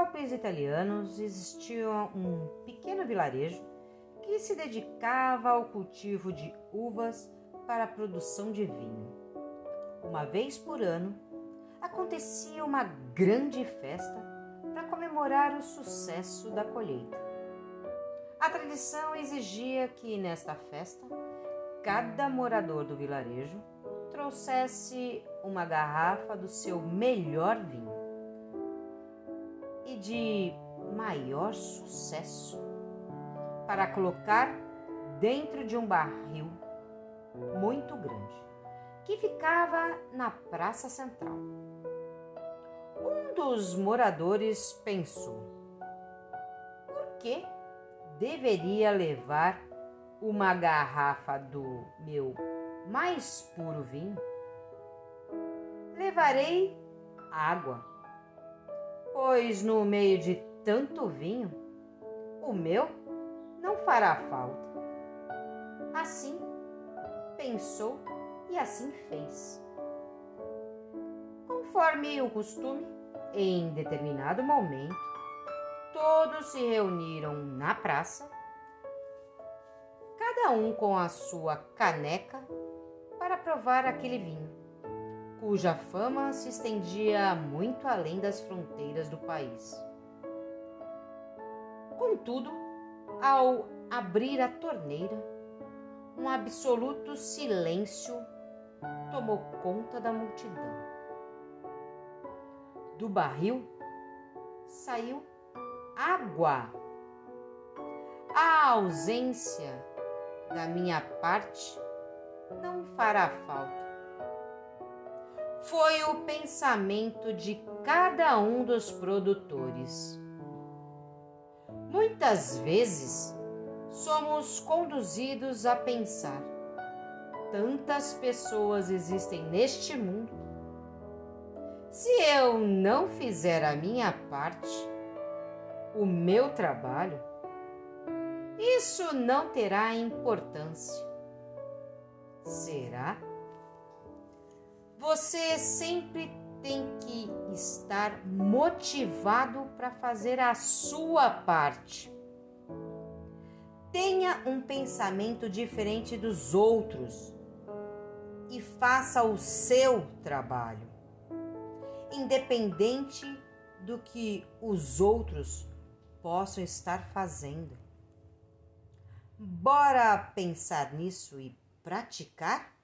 nobres italianos existia um pequeno vilarejo que se dedicava ao cultivo de uvas para a produção de vinho. Uma vez por ano, acontecia uma grande festa para comemorar o sucesso da colheita. A tradição exigia que nesta festa cada morador do vilarejo trouxesse uma garrafa do seu melhor vinho de maior sucesso para colocar dentro de um barril muito grande que ficava na praça central. Um dos moradores pensou: por que deveria levar uma garrafa do meu mais puro vinho? Levarei água, pois no meio de tanto vinho, o meu não fará falta. Assim pensou e assim fez. Conforme o costume, em determinado momento, todos se reuniram na praça, cada um com a sua caneca para provar aquele vinho, cuja fama se estendia muito além das fronteiras do país. Contudo, ao abrir a torneira, um absoluto silêncio tomou conta da multidão. Do barril saiu água. A ausência da minha parte não fará falta. Foi o pensamento de cada um dos produtores. Muitas vezes somos conduzidos a pensar tantas pessoas existem neste mundo. Se eu não fizer a minha parte, o meu trabalho, isso não terá importância. Será? Você sempre tem que estar motivado para fazer a sua parte. Tenha um pensamento diferente dos outros e faça o seu trabalho, independente do que os outros possam estar fazendo. Bora pensar nisso e praticar?